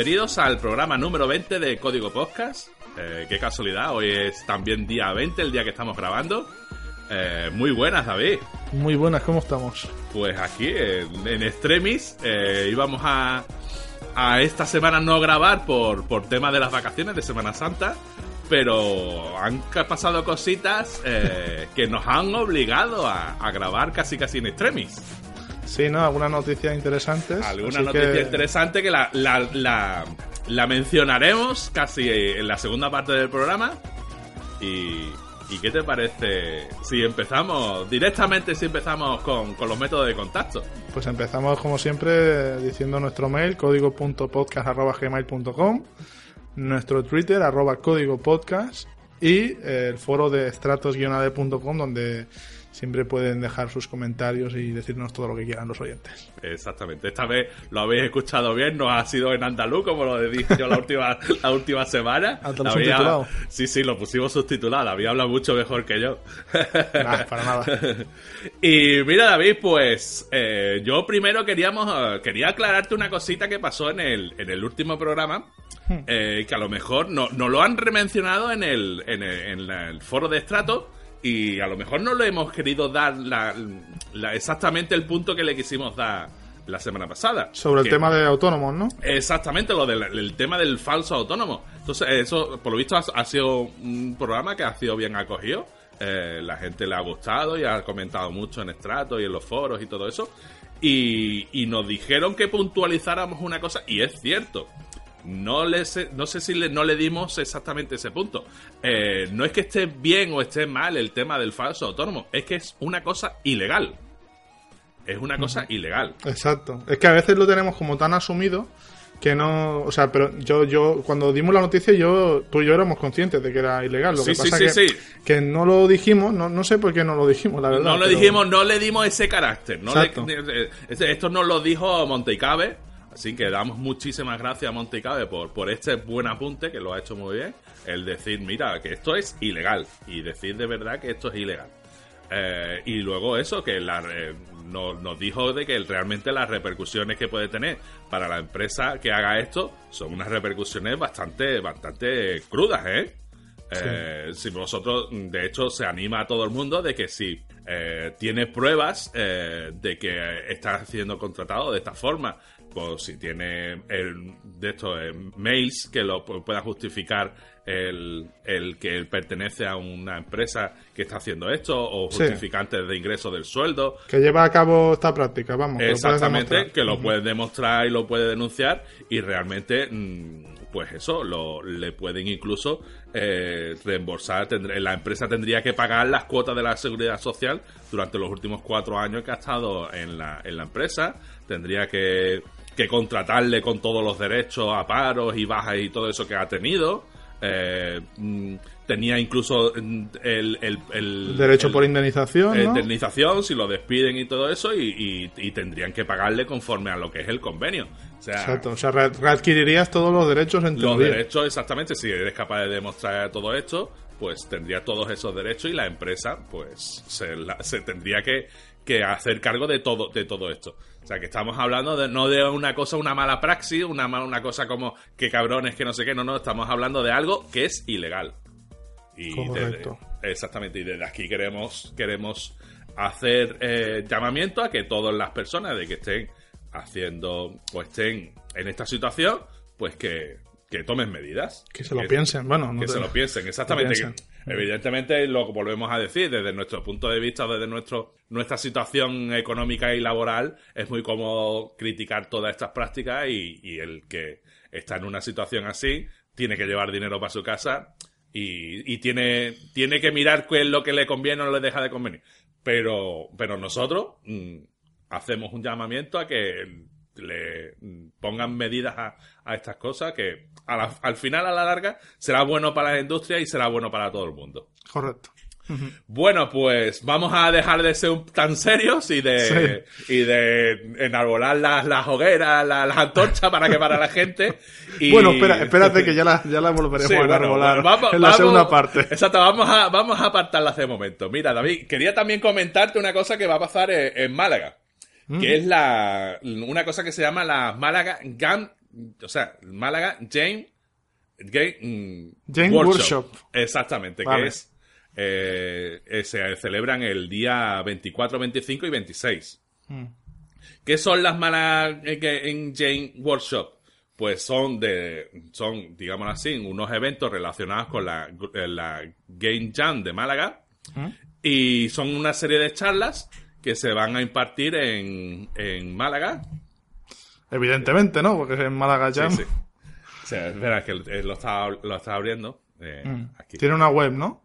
Bienvenidos al programa número 20 de Código Podcast. Eh, qué casualidad, hoy es también día 20, el día que estamos grabando. Eh, muy buenas, David. Muy buenas, ¿cómo estamos? Pues aquí, en, en Extremis, eh, íbamos a, a esta semana no grabar por, por tema de las vacaciones de Semana Santa, pero han pasado cositas eh, que nos han obligado a, a grabar casi casi en Extremis. Sí, ¿no? Algunas noticias interesantes. Alguna noticia que- interesante que la, la, la, la mencionaremos casi en la segunda parte del programa. Y, ¿y qué te parece si empezamos directamente, si empezamos con, con los métodos de contacto? Pues empezamos, como siempre, diciendo nuestro mail, código.podcast.gmail.com, nuestro Twitter, arroba código podcast, y el foro de estratos-ade.com, donde siempre pueden dejar sus comentarios y decirnos todo lo que quieran los oyentes. Exactamente, esta vez lo habéis escuchado bien, no ha sido en andaluz como lo he dicho la última, la última semana. Hasta lo La había- subtitulado. Sí, sí, lo pusimos subtitulado, había hablado mucho mejor que yo. Nah, para nada. Y mira, David, pues eh, yo primero queríamos eh, quería aclararte una cosita que pasó en el, en el último programa. eh, que a lo mejor no, no lo han remencionado en el, en el, en la- el foro de estrato y a lo mejor no le hemos querido dar la, la- exactamente el punto que le quisimos dar la semana pasada. Sobre el tema de autónomos, ¿no? Exactamente, lo del el tema del falso autónomo. Entonces, eso, por lo visto, ha, ha sido un programa que ha sido bien acogido. Eh, la gente le ha gustado y ha comentado mucho en estrato y en los foros y todo eso. Y, y nos dijeron que puntualizáramos una cosa, y es cierto. No, le sé, no sé si le, no le dimos exactamente ese punto. Eh, no es que esté bien o esté mal el tema del falso autónomo, es que es una cosa ilegal. Es una cosa ilegal. Exacto. Es que a veces lo tenemos como tan asumido que no, o sea, pero yo, yo, cuando dimos la noticia, yo, tú y yo éramos conscientes de que era ilegal. Lo Sí, que sí, pasa sí, que, sí. que no lo dijimos, no, no sé por qué no lo dijimos, la verdad. no pero- dijimos, no le dimos ese carácter. No le- Exacto. eh, eh, esto nos lo dijo Montecabe. Así que damos muchísimas gracias a Montecabe por, por este buen apunte, que lo ha hecho muy bien. El decir, mira, que esto es ilegal. Y decir de verdad que esto es ilegal. Eh, y luego eso, que la, eh, no- nos dijo de que realmente las repercusiones que puede tener para la empresa que haga esto son unas repercusiones bastante, bastante crudas, ¿eh? Eh, si vosotros, de hecho, se anima a todo el mundo de que si eh, tiene pruebas eh, de que está siendo contratado de esta forma, pues si tiene el, de estos eh, mails que lo pu- pueda justificar el, el que él pertenece a una empresa que está haciendo esto o Sí. justificantes de ingreso del sueldo, Que lleva a cabo esta práctica, vamos. lo Exactamente, que lo puede demostrar y lo puede denunciar y realmente, mm, pues eso, lo, le pueden incluso eh, reembolsar, tendré- la empresa tendría que pagar las cuotas de la seguridad social durante los últimos cuatro años que ha estado en la, en la empresa, tendría que, que contratarle con todos los derechos a paros y bajas y todo eso que ha tenido. eh, mm, tenía incluso mm, el, el, el- Derecho el- por indemnización, eh, ¿no? indemnización si lo despiden y todo eso y, y- y tendrían que pagarle conforme a lo que es el convenio. O sea, Exacto. O sea, re- readquirirías todos los derechos en los teoría. derechos exactamente, si eres capaz de demostrar todo esto, pues tendría todos esos derechos y la empresa pues se, la- se tendría que, que hacer cargo de todo, de todo esto. O sea, que estamos hablando de, no de una cosa, una mala praxis, una, una cosa como que cabrones, que no sé qué, no, no, estamos hablando de algo que es ilegal. Y Correcto. desde- exactamente, y desde aquí queremos, queremos hacer eh, llamamiento a que todas las personas de que estén haciendo o estén en esta situación, pues que, que tomen medidas. Que se lo piensen, bueno. no Que te- se lo piensen, exactamente. piensen. Evidentemente, lo que volvemos a decir, desde nuestro punto de vista, desde nuestro, nuestra situación económica y laboral, es muy cómodo criticar todas estas prácticas y, y el que está en una situación así tiene que llevar dinero para su casa y, y tiene, tiene que mirar qué es lo que le conviene o no le deja de convenir. Pero, pero nosotros mm, hacemos un llamamiento a que le mm, pongan medidas a, a estas cosas que a la- al final, a la larga, será bueno para la industria y será bueno para todo el mundo. Correcto. Bueno, pues vamos a dejar de ser tan serios y de, y de enarbolar las, las hogueras, las, las antorchas para quemar a la gente. Y... Bueno, espera, espérate que ya la, ya la volveremos Sí, a bueno, enarbolar vamos- en la vamos- segunda parte. Exacto, vamos a, vamos a apartarla hace momento. Mira, David, quería también comentarte una cosa que va a pasar en, en Málaga, Mm. que es la una cosa que se llama la Málaga Gun o sea, Málaga Game, Game, mm, Game Workshop. Exactamente, Vale. que es, eh, eh, se celebran el día 24, 25 y 26. Mm. ¿Qué son las Málaga en Game Workshop? Pues son de, son, digamos así, unos eventos relacionados con la, la Game Jam de Málaga. ¿Mm? Y son una serie de charlas que se van a impartir en, en Málaga. Evidentemente, ¿no? Porque es en Málaga Jam. Sí, sí. O sea, espera, que lo está, lo está abriendo. eh, Mm. aquí. Tiene una web, ¿no?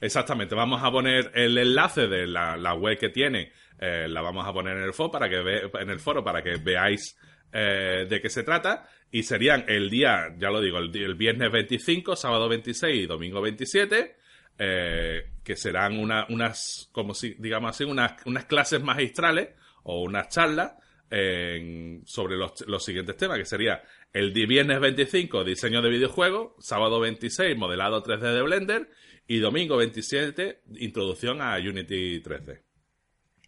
Exactamente, vamos a poner el enlace de la, la web que tiene, eh, la vamos a poner en el foro para que, ve- en el foro para que veáis eh, de qué se trata. Y serían el día, ya lo digo, el, el viernes 25, sábado 26 y domingo 27, eh, que serán una- unas, como si, digamos así, unas, unas clases magistrales o unas charlas en- sobre los, los siguientes temas, que sería el viernes 25, diseño de videojuegos, sábado 26, modelado 3D de Blender, y domingo 27, introducción a Unity 3D.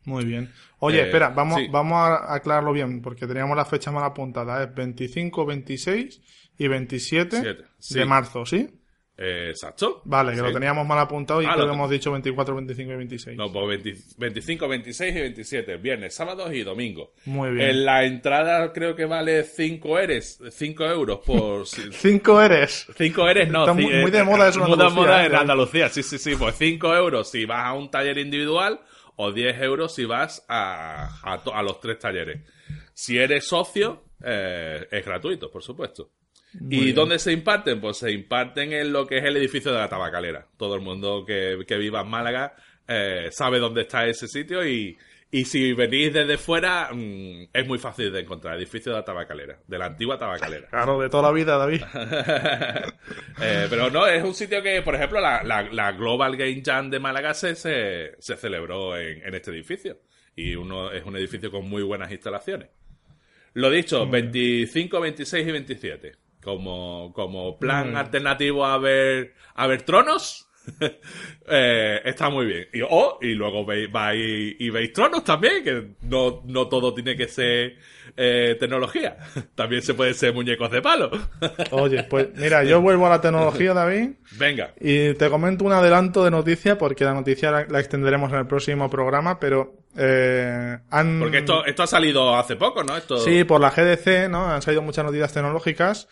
Muy bien. Oye, Eh, espera, vamos, sí. vamos a aclararlo bien, porque teníamos la fecha mal apuntada. Es 25, 26 y 27 Siete, sí. de marzo, ¿sí? Eh, exacto. Vale, que Sí. lo teníamos mal apuntado y Ah, creo lo- que hemos dicho 24, 25 y 26. No, pues 20 25, 26 y 27, viernes, sábados y domingo. Muy bien. En la entrada creo que vale 5 eres, 5 euros por... si- Cinco eres. 5 eres, no. Está ci- muy- eh, muy de moda eso en muy de Andalucía, moda ¿eh? en Andalucía, sí, sí, sí. Pues 5 euros si vas a un taller individual o 10 euros si vas a, a, to- a los tres talleres. Si eres socio, eh, es gratuito, por supuesto. ¿Y dónde se imparten? Pues se imparten en lo que es el edificio de la tabacalera. Todo el mundo que, que viva en Málaga eh, sabe dónde está ese sitio y, y si venís desde fuera mm, es muy fácil de encontrar. Edificio de la tabacalera, de la antigua tabacalera. Claro, de toda la vida, David. Eh, pero no, es un sitio que, por ejemplo, la, la- la Global Game Jam de Málaga se, se, se celebró en, en este edificio. Y uno es un edificio con muy buenas instalaciones. Lo dicho, 25, 26 y 27. Como, como plan alternativo a ver, a ver tronos. eh, está muy bien. Y, oh, y luego veis, vais y veis tronos también, que no, no todo tiene que ser eh, tecnología. También se puede ser muñecos de palo. Oye, pues mira, yo vuelvo a la tecnología, David. Venga. Y te comento un adelanto de noticia, porque la noticia la, la extenderemos en el próximo programa, pero eh, han... Porque esto, esto ha salido hace poco, ¿no? Esto... Sí, por la GDC, ¿no? Han salido muchas noticias tecnológicas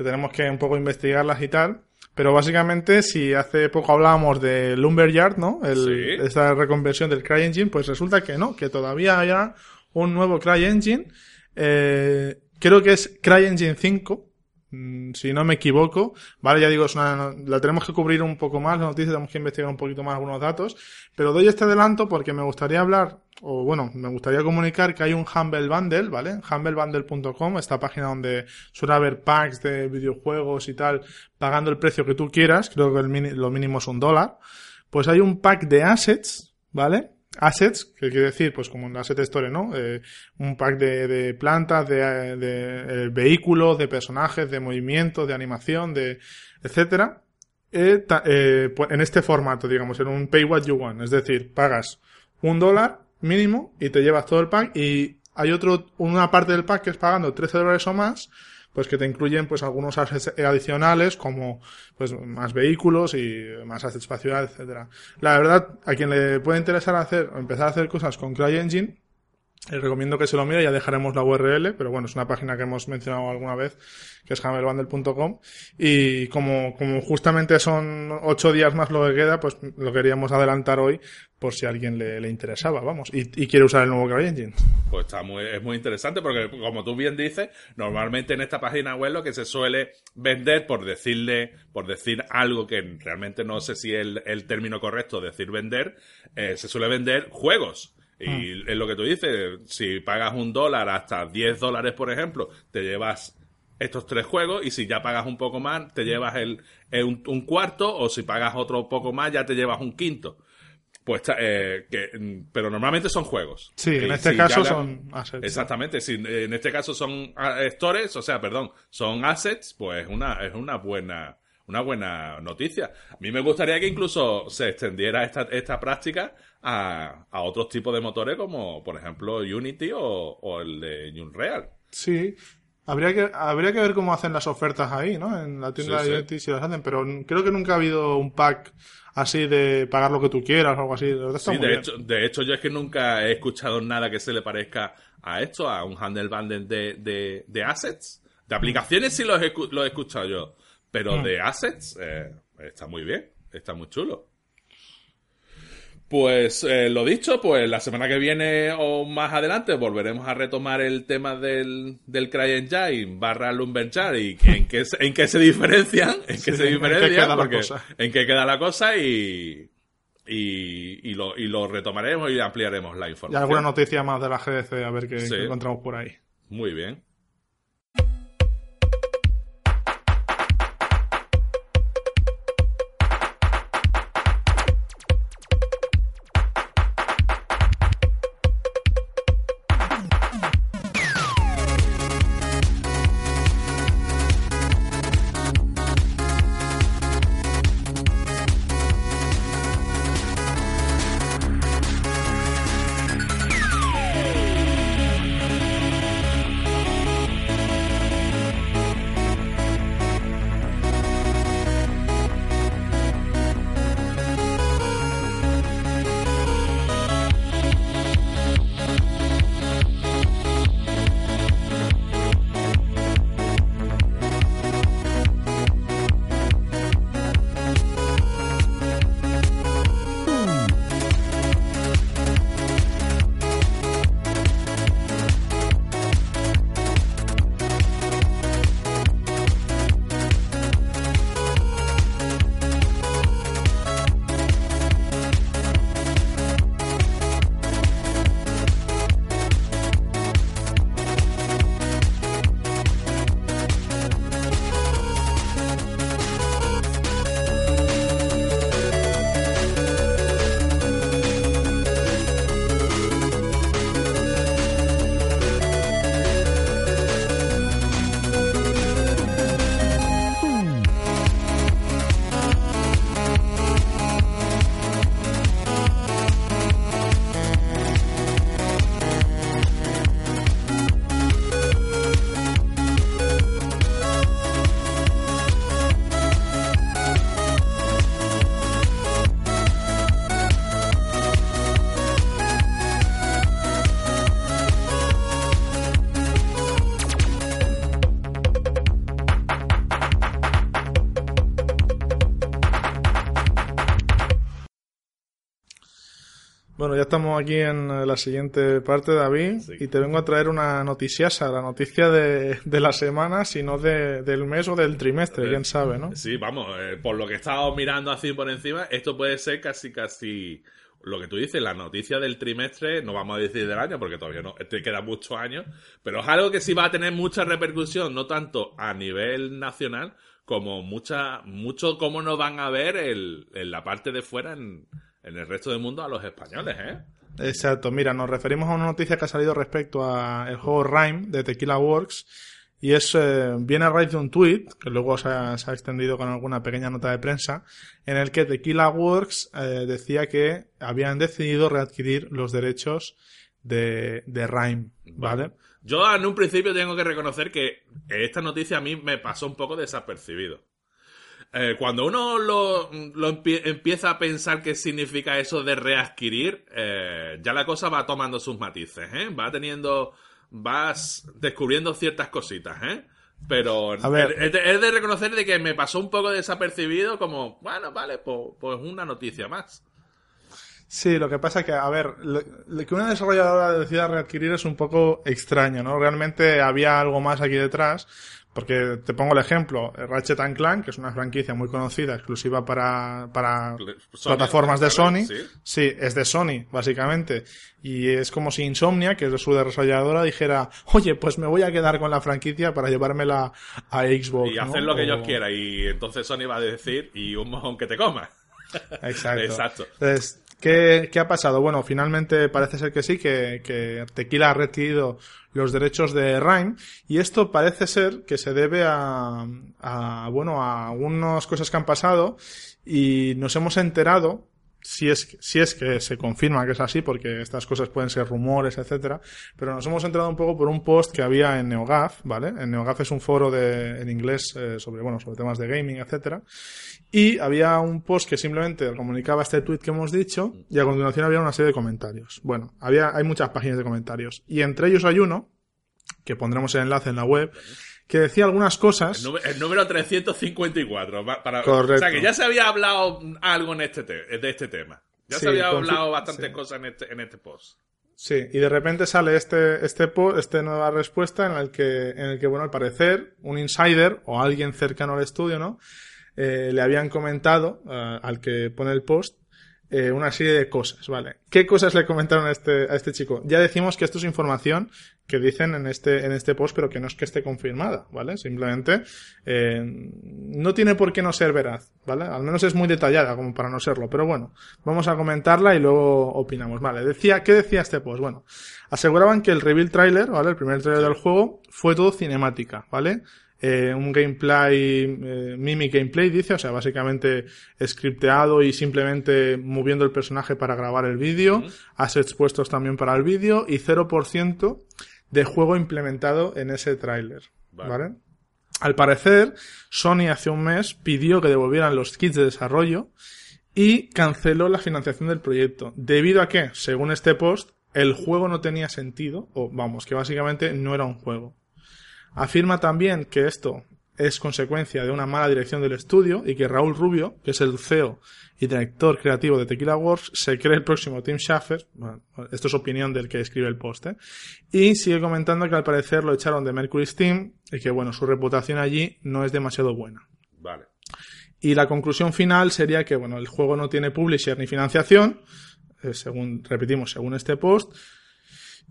que tenemos que un poco investigarlas y tal. Pero básicamente, si hace poco hablábamos de Lumberyard, ¿no? El, Sí. Esta reconversión del CryEngine, pues resulta que no, que todavía haya un nuevo CryEngine. Eh, creo que es CryEngine 5, mm, si no me equivoco. Vale, ya digo, es una, la tenemos que cubrir un poco más, la noticia, tenemos que investigar un poquito más algunos datos. Pero doy este adelanto porque me gustaría hablar, o bueno, me gustaría comunicar que hay un Humble Bundle, ¿vale? Humblebundle.com, esta página donde suele haber packs de videojuegos y tal, pagando el precio que tú quieras, creo que lo mínimo es un dólar. Pues hay un pack de assets, ¿vale? Assets, que quiere decir, pues como en la Asset Store, ¿no? Eh, un pack de, plantas, de, de, eh, vehículos, de personajes, de movimientos, de animación, de etcétera. Eh, eh, en este formato, digamos, en un pay what you want. Es decir, pagas un dólar mínimo y te llevas todo el pack y hay otro, una parte del pack que es pagando 13 dólares o más, pues que te incluyen pues algunos adicionales como pues más vehículos y más ciudad, etcétera. La verdad, a quien le puede interesar hacer, empezar a hacer cosas con CryEngine, les recomiendo que se lo mire, ya dejaremos la URL, pero bueno, es una página que hemos mencionado alguna vez, que es hammerbundle.com, y como, justamente son ocho días más lo que queda, pues lo queríamos adelantar hoy, por si a alguien le, le interesaba, vamos, y, y quiere usar el nuevo CryEngine. Pues está muy, es muy interesante porque, como tú bien dices, normalmente en esta página web lo que se suele vender, por decirle, por decir algo que realmente no sé si es el, el término correcto, decir vender, eh, se suele vender juegos. Y es lo que tú dices, si pagas un dólar hasta 10 dólares, por ejemplo, te llevas estos tres juegos y si ya pagas un poco más, te llevas el, el- un, un cuarto o si pagas otro poco más, ya te llevas un quinto. Pues, eh, que, mm, pero normalmente son juegos. Sí, en este si caso la- son assets. Exactamente, si en este caso son ah, stores, o sea, perdón, son assets, pues una, es una buena, una buena noticia. A mí me gustaría que incluso se extendiera esta, esta práctica a, a otros tipos de motores como, por ejemplo, Unity o, o el de Unreal. Sí. Habría que, habría que ver cómo hacen las ofertas ahí, ¿no? En la tienda Sí, sí. de Unity si las hacen, pero creo que nunca ha habido un pack así de pagar lo que tú quieras o algo así. Está Sí, de hecho, de hecho, yo es que nunca he escuchado nada que se le parezca a esto, a un handle bundle de, de, de assets. De aplicaciones sí los he, escu- los he escuchado yo, pero Mm. de assets eh, está muy bien, está muy chulo. Pues eh, lo dicho, pues la semana que viene o más adelante volveremos a retomar el tema del, del CryEngine barra Lumberjack y en qué, se- en qué se diferencian, en qué Sí, se en qué diferencian, queda la porque cosa. en qué queda la cosa y, y, y lo, y lo retomaremos y ampliaremos la Y información. alguna noticia más de la GDC, a ver qué, Sí. qué encontramos por ahí. Muy bien. Bueno, ya estamos aquí en eh, la siguiente parte, David, Sí. y te vengo a traer una noticiasa, la noticia de, de la semana, si no de, del mes o del trimestre, quién sabe, ¿no? Sí, vamos, eh, por lo que he estado mirando así por encima, esto puede ser casi, casi lo que tú dices, la noticia del trimestre, no vamos a decir del año porque todavía no, te quedan muchos años, pero es algo que sí va a tener mucha repercusión, no tanto a nivel nacional, como mucha, mucho cómo nos van a ver el, en la parte de fuera, en, en el resto del mundo, a los españoles, ¿eh? Exacto, mira, nos referimos a una noticia que ha salido respecto al juego Rhyme de Tequila Works y es eh, viene a raíz de un tweet que luego se ha, se ha extendido con alguna pequeña nota de prensa en el que Tequila Works eh, decía que habían decidido readquirir los derechos de, de Rhyme, ¿vale? Yo en un principio tengo que reconocer que esta noticia a mí me pasó un poco desapercibido. Eh, cuando uno lo, lo empie- empieza a pensar qué significa eso de readquirir, eh, ya la cosa va tomando sus matices, ¿eh? Va teniendo, vas descubriendo ciertas cositas, ¿eh? Pero A ver. es de, es de reconocer de que me pasó un poco desapercibido como, bueno, vale, pues, pues una noticia más. Sí, lo que pasa es que, a ver, lo, lo que una desarrolladora decida readquirir es un poco extraño, ¿no? Realmente había algo más aquí detrás, porque te pongo el ejemplo, Ratchet and Clank, que es una franquicia muy conocida, exclusiva para, para Sony, plataformas de Sony, ¿sí? sí, es de Sony, básicamente, y es como si Insomnia, que es de su desarrolladora, dijera, oye, pues me voy a quedar con la franquicia para llevármela a Xbox, Y ¿no? hacer lo que O- ellos quieran. Y entonces Sony va a decir, y un mojón que te comas. Exacto. Exacto. Entonces, ¿qué, ha pasado? Bueno, finalmente parece ser que sí, que, que Tequila ha readquirido los derechos de Rhyme y esto parece ser que se debe a, a, bueno, a algunas cosas que han pasado y nos hemos enterado si es, si es que se confirma que es así, porque estas cosas pueden ser rumores, etcétera, pero nos hemos enterado un poco por un post que había en NeoGAF, ¿vale? En NeoGAF es un foro de, en inglés eh, sobre, bueno, sobre temas de gaming, etcétera, y había un post que simplemente comunicaba este tweet que hemos dicho, y a continuación había una serie de comentarios. Bueno, había, hay muchas páginas de comentarios, y entre ellos hay uno, que pondremos el enlace en la web, que decía algunas cosas. El, número 354. Para, Correcto. O sea, que ya se había hablado algo en este de este tema. Ya se había hablado bastantes cosas en este, en este post. Sí, y de repente sale este, este post, esta nueva respuesta en el que, en el que, bueno, al parecer, un insider o alguien cercano al estudio, ¿no? Eh, le habían comentado eh, al que pone el post eh, una serie de cosas, ¿vale? ¿Qué cosas le comentaron a este, a este chico? Ya decimos que esto es información que dicen en este, en este post, pero que no es que esté confirmada, ¿vale? Simplemente eh, no tiene por qué no ser veraz, ¿vale? Al menos es muy detallada como para no serlo, pero bueno, vamos a comentarla y luego opinamos, ¿vale? Decía, ¿qué decía este post? Bueno, aseguraban que el reveal trailer, ¿vale? El primer trailer del juego fue todo cinemática, ¿vale? Eh, un gameplay, eh, mimic gameplay, dice, o sea, básicamente scripteado y simplemente moviendo el personaje para grabar el vídeo, assets puestos también para el vídeo y 0% de juego implementado en ese tráiler, vale. Al parecer, Sony hace un mes pidió que devolvieran los kits de desarrollo y canceló la financiación del proyecto. ¿Debido a que, según este post, el juego no tenía sentido, o vamos, que básicamente no era un juego. Afirma también que esto es consecuencia de una mala dirección del estudio y que Raúl Rubio, que es el CEO y director creativo de Tequila Wars, se cree el próximo Tim Schafer. esto es opinión del que escribe el post, ¿eh? Y sigue comentando que al parecer lo echaron de Mercury Steam y que, bueno, su reputación allí no es demasiado buena. Vale. Y la conclusión final sería que, bueno, el juego no tiene publisher ni financiación, eh, según, repetimos, según este post,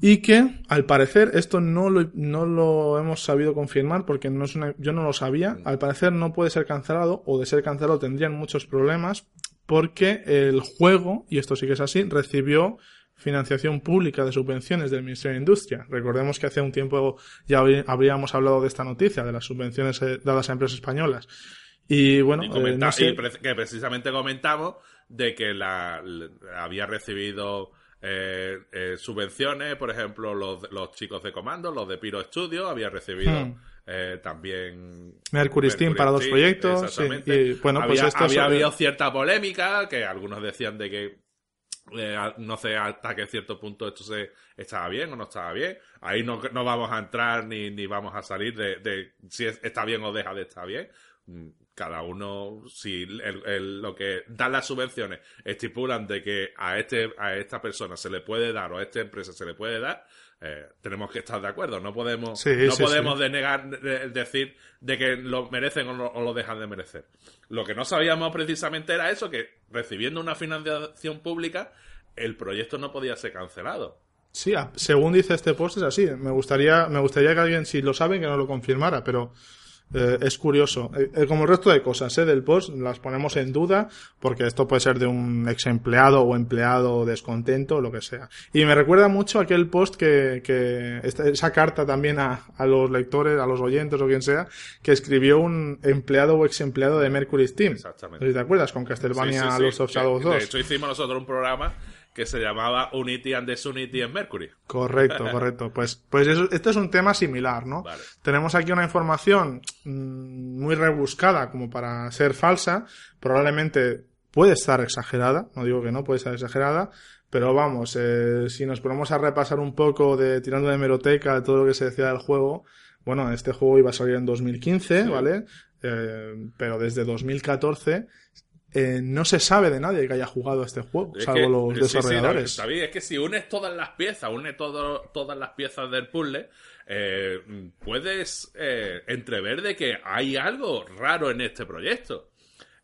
y que al parecer esto no lo, no lo hemos sabido confirmar porque no es una, yo no lo sabía, al parecer no puede ser cancelado o de ser cancelado tendrían muchos problemas porque el juego, y esto sí que es así, recibió financiación pública de subvenciones del Ministerio de Industria. Recordemos que hace un tiempo ya habríamos hablado de esta noticia, de las subvenciones eh, dadas a empresas españolas. Y bueno, eh, que precisamente comentamos de que la había recibido eh, eh, subvenciones, por ejemplo, los, los chicos de comando, los de Piro Studio, había recibido hmm. eh, también Mercury, Steam para dos proyectos. y, bueno, pues había, había habido cierta polémica, que algunos decían de que no sé hasta qué cierto punto esto se estaba bien o no estaba bien. Ahí no, no vamos a entrar ni, ni vamos a salir de, de si está bien o deja de estar bien cada uno, si lo que dan las subvenciones estipulan de que a este a esta persona se le puede dar o a esta empresa se le puede dar, eh, tenemos que estar de acuerdo. No podemos, no podemos denegar, decir de que lo merecen o, o, lo dejan de merecer. Lo que no sabíamos precisamente era eso, que recibiendo una financiación pública, el proyecto no podía ser cancelado. Sí, según dice este post es así. Me gustaría, me gustaría que alguien, si lo sabe, que no lo confirmara, pero eh, es curioso. Eh, eh, como el resto de cosas ¿eh? del post, las ponemos en duda porque esto puede ser de un ex empleado o empleado descontento o lo que sea. Y me recuerda mucho aquel post que, que esa carta también a, a los lectores, a los oyentes o quien sea, que escribió un empleado o ex empleado de Mercury Steam. Exactamente. ¿Te acuerdas? Con Castlevania Los of Shadows 2. De hecho hicimos nosotros un programa que se llamaba Unity and Disunity en Mercury. Correcto, correcto. Pues, pues eso, este es un tema similar, ¿no? Tenemos aquí una información mm, muy rebuscada como para ser falsa. Probablemente puede estar exagerada, no digo que no, puede estar exagerada, pero vamos, eh, si nos ponemos a repasar un poco de tirando de meroteca de todo lo que se decía del juego, bueno, este juego iba a salir en 2015, ¿vale? Eh, pero desde 2014 eh, no se sabe de nadie que haya jugado este juego, salvo los desarrolladores. Sí, es que si unes todas las piezas, unes todo, todas las piezas del puzzle, eh, puedes eh, entrever de que hay algo raro en este proyecto.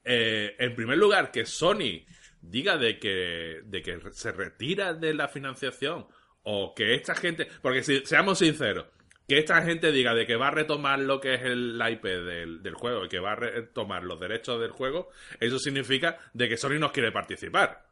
en primer lugar, que Sony diga de que, de que se retira de la financiación o que esta gente, porque si seamos sinceros, que esta gente diga de que va a retomar lo que es el IP del, del, juego y que va a retomar los derechos del juego, eso significa de que Sony no quiere participar.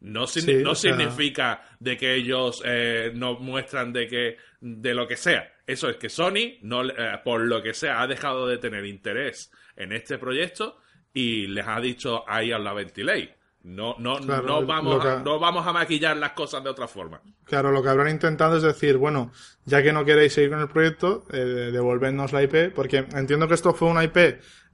No, no significa de que ellos eh, no muestran de que de lo que sea. Eso es que Sony, no, eh, por lo que sea, ha dejado de tener interés en este proyecto y les ha dicho ahí a la ventilei. No, no, Claro, no, vamos a, no vamos a maquillar las cosas de otra forma. Claro, lo que habrán intentado es decir, bueno, ya que no queréis seguir con el proyecto, eh, devolvednos la IP, porque entiendo que esto fue una IP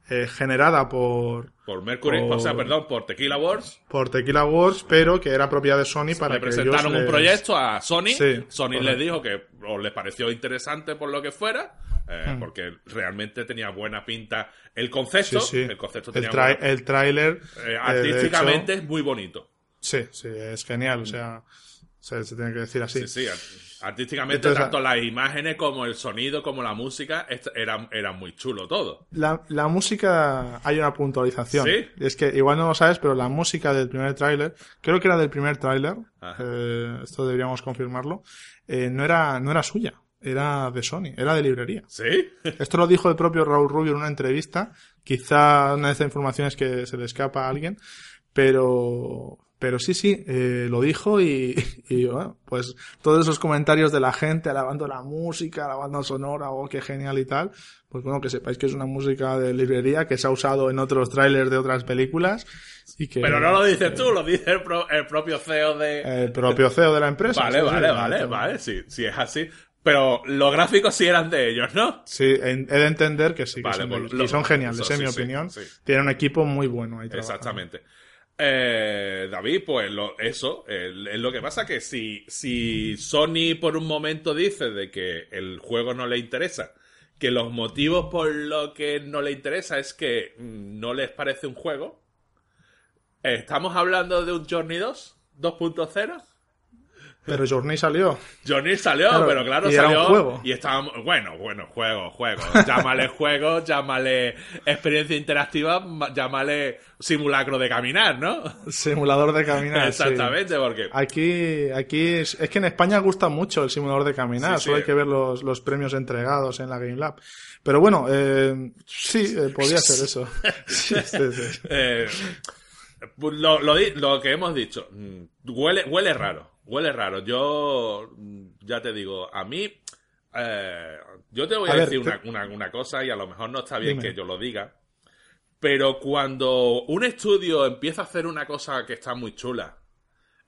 eh, generada por, Por Mercury, Por- o sea, perdón, por Tequila Wars. por Tequila Wars, pero que era propiedad de Sony para le que presentaron ellos un les- proyecto a Sony. Sí, Sony correcto. les dijo que o les pareció interesante por lo que fuera, eh, Hmm. porque realmente tenía buena pinta el concepto. Sí, sí. El concepto El, tenía buena- el tráiler eh, eh, artísticamente hecho, es muy bonito. sí, sí, es genial, o sea, se, se tiene que decir así. Sí, sí. art- Artísticamente, Entonces, tanto las imágenes como el sonido, como la música, eran, eran muy chulo todo. La, la música, hay una puntualización. ¿Sí? Es que igual no lo sabes, pero la música del primer tráiler, creo que era del primer tráiler, eh, esto deberíamos confirmarlo, no era, no era suya, era de Sony, era de librería. ¿Sí? Esto lo dijo el propio Raúl Rubio en una entrevista. Quizá una de estas informaciones que se le escapa a alguien, pero, pero sí, sí, eh, lo dijo y, y, bueno, pues todos esos comentarios de la gente alabando la música, la banda sonora, oh, qué genial y tal, pues bueno, que sepáis que es una música de librería que se ha usado en otros trailers de otras películas y que Pero no lo dices tú, lo dice el, pro- el propio CEO de... el propio CEO de la empresa. vale, vale, vale, vale, sí, sí es así. Pero los gráficos sí eran de ellos, ¿no? Sí, en- he de entender que sí, que Vale, son, pues lo- y son geniales, eso en mi sí, opinión. sí. Tienen un equipo muy bueno ahí. Exactamente. Eh, David, pues lo- eso, eh, es lo que pasa que si, si Sony por un momento dice de que el juego no le interesa, que los motivos por lo que no le interesa es que mm, no les parece un juego, eh, ¿estamos hablando de un Journey 2? ¿2.0? Pero Journey salió. Journey salió, Claro, pero claro, y era un salió. juego. Y estábamos. Bueno, bueno, juego, juego. Llámale juego, llámale experiencia interactiva, ma- llámale simulacro de caminar, ¿no? Simulador de caminar. sí. Exactamente, porque. Aquí, aquí es, es que en España gusta mucho el simulador de caminar, Sí, solo sí. hay que ver los, los premios entregados en la Game Lab. Pero bueno, eh, sí, eh, podría ser eso. Sí, sí, sí. eh, lo, lo que hemos dicho, mm, huele, huele raro. Huele raro. Yo, ya te digo, a mí. eh, yo te voy a, A ver, decir te- una, una- una cosa y a lo mejor no está bien Dime. que yo lo diga. Pero cuando un estudio empieza a hacer una cosa que está muy chula,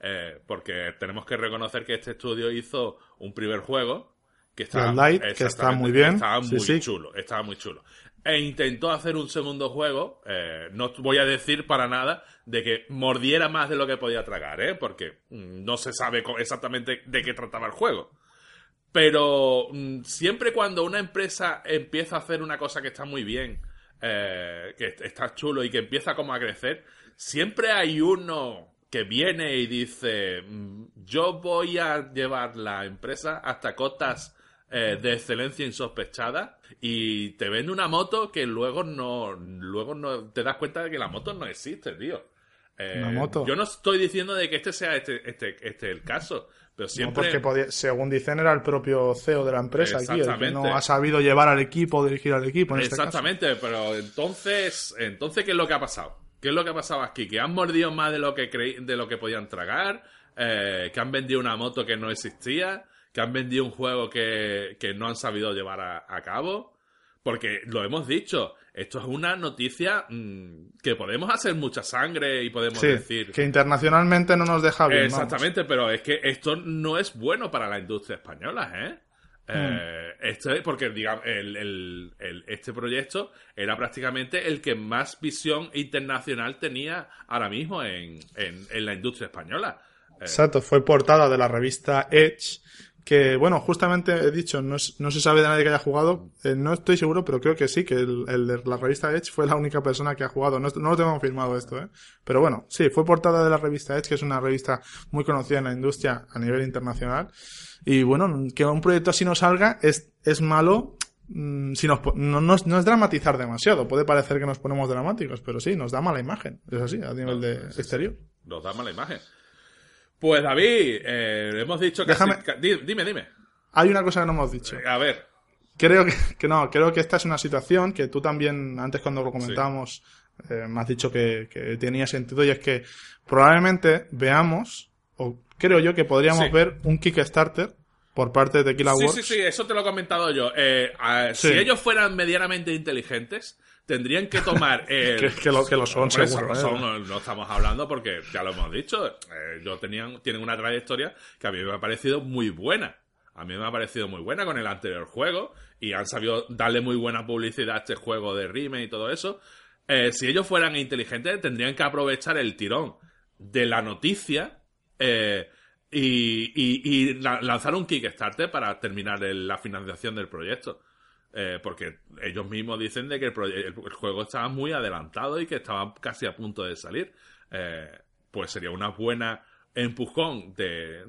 eh, porque tenemos que reconocer que este estudio hizo un primer juego que está, Light, que está muy bien. estaba Sí, muy sí. chulo, estaba muy chulo. E intentó hacer un segundo juego, eh, no voy a decir para nada de que mordiera más de lo que podía tragar, ¿eh? porque mm, no se sabe exactamente de qué trataba el juego. Pero mm, siempre cuando una empresa empieza a hacer una cosa que está muy bien, eh, que est- está chulo y que empieza como a crecer, siempre hay uno que viene y dice, mm, yo voy a llevar la empresa hasta cotas eh, de excelencia insospechada y te vende una moto que luego no, luego no te das cuenta de que la moto no existe, tío. Eh, Una moto. Yo no estoy diciendo de que este sea este, este, este el caso, pero No, siempre... porque podía- según dicen era el propio CEO de la empresa aquí, el que Exactamente. no ha sabido llevar al equipo, dirigir al equipo en este caso. Exactamente, pero entonces, entonces ¿qué es lo que ha pasado? ¿Qué es lo que ha pasado aquí? Que han mordido más de lo que creí, de lo que podían tragar, eh, que han vendido una moto que no existía, que han vendido un juego que, que no han sabido llevar a, a cabo. Porque lo hemos dicho, esto es una noticia mm, que podemos hacer mucha sangre y podemos Sí, decir. que internacionalmente no nos deja bien. vamos. Exactamente, pero es que esto no es bueno para la industria española, ¿eh? Eh, este, porque digamos, el, el- el- este proyecto era prácticamente el que más visión internacional tenía ahora mismo en, en- en la industria española. Eh, Exacto, fue portada de la revista Edge, que bueno, justamente he dicho, no, es- no se sabe de nadie que haya jugado, eh, no estoy seguro, pero creo que sí, que el, el de la revista Edge fue la única persona que ha jugado, no, no lo tengo confirmado esto, ¿eh? pero bueno, sí, fue portada de la revista Edge, que es una revista muy conocida en la industria a nivel internacional, y bueno, que un proyecto así no salga es, es malo. mm, Si nos, no, no no es dramatizar demasiado, puede parecer que nos ponemos dramáticos, pero sí, nos da mala imagen, es así, a nivel de exterior. Nos da mala imagen. Pues David, eh, hemos dicho que... Déjame- dime, dime. Hay una cosa que no hemos dicho. A ver, Creo que, que no, creo que esta es una situación que tú también, antes cuando lo comentábamos, eh, me has dicho que, que tenía sentido y es que probablemente veamos, o creo yo que podríamos Sí. ver un Kickstarter por parte de Tequila Sí, Works. sí, sí, eso te lo he comentado yo. Eh, a- Sí. Si ellos fueran medianamente inteligentes, tendrían que tomar. Que- que lo- que lo son, seguro, ¿eh? no, no estamos hablando porque ya lo hemos dicho. eh, ellos tenían, tienen una trayectoria que a mí me ha parecido muy buena. A mí me ha parecido muy buena con el anterior juego y han sabido darle muy buena publicidad a este juego de Rime y todo eso. Eh, si ellos fueran inteligentes, tendrían que aprovechar el tirón de la noticia eh, y, y- y la- lanzar un Kickstarter para terminar el- la financiación del proyecto. Eh, porque ellos mismos dicen de que el, el- el juego estaba muy adelantado y que estaba casi a punto de salir. Eh, pues sería una buena empujón de,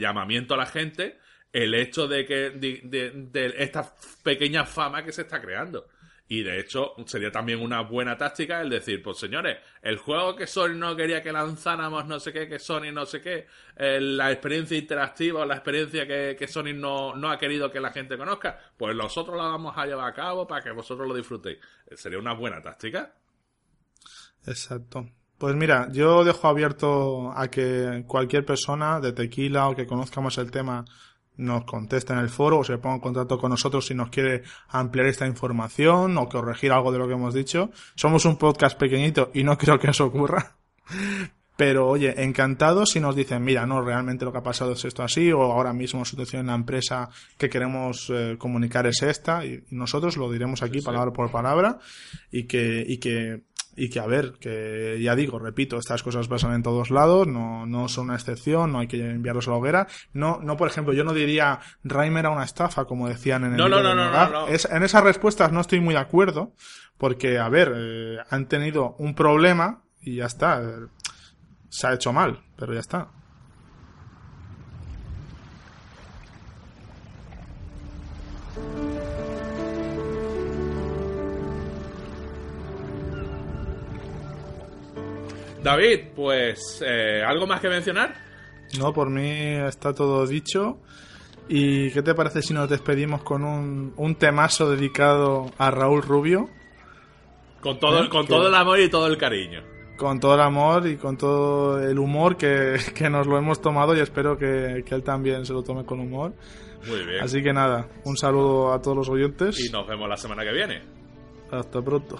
llamamiento a la gente el hecho de que de- de esta pequeña fama que se está creando. Y de hecho, sería también una buena táctica el decir, pues señores, el juego que Sony no quería que lanzáramos, no sé qué, que Sony no sé qué, la experiencia interactiva o la experiencia que, que Sony no, no ha querido que la gente conozca, pues nosotros la vamos a llevar a cabo para que vosotros lo disfrutéis. Eh, Sería una buena táctica. Exacto. Pues mira, yo dejo abierto a que cualquier persona de tequila o que conozcamos el tema nos conteste en el foro o se ponga en contacto con nosotros si nos quiere ampliar esta información o corregir algo de lo que hemos dicho. Somos un podcast pequeñito y no creo que eso ocurra. Pero oye, encantado si nos dicen, mira, no, realmente lo que ha pasado es esto así, o ahora mismo la situación en la empresa que queremos eh, comunicar es esta, y, nosotros lo diremos aquí sí. palabra por palabra, y que, y que, y que a ver, que ya digo, repito, estas cosas pasan en todos lados, no, no son una excepción, no hay que enviarlos a la hoguera. No, no, por ejemplo, yo no diría Raimer a una estafa, como decían en el No, no, no, no. Es- en esas respuestas no estoy muy de acuerdo, porque, a ver, eh, han tenido un problema y ya está. eh, se ha hecho mal, pero ya está. David, pues, eh, ¿algo más que mencionar? No, por mí está todo dicho. ¿Y qué te parece si nos despedimos con un, un temazo dedicado a Raúl Rubio? Con todo, ¿Eh? con todo el amor y todo el cariño. Con todo el amor y con todo el humor que, que nos lo hemos tomado y espero que, que él también se lo tome con humor. Muy bien. Así que nada, un saludo a todos los oyentes. Y nos vemos la semana que viene. Hasta pronto.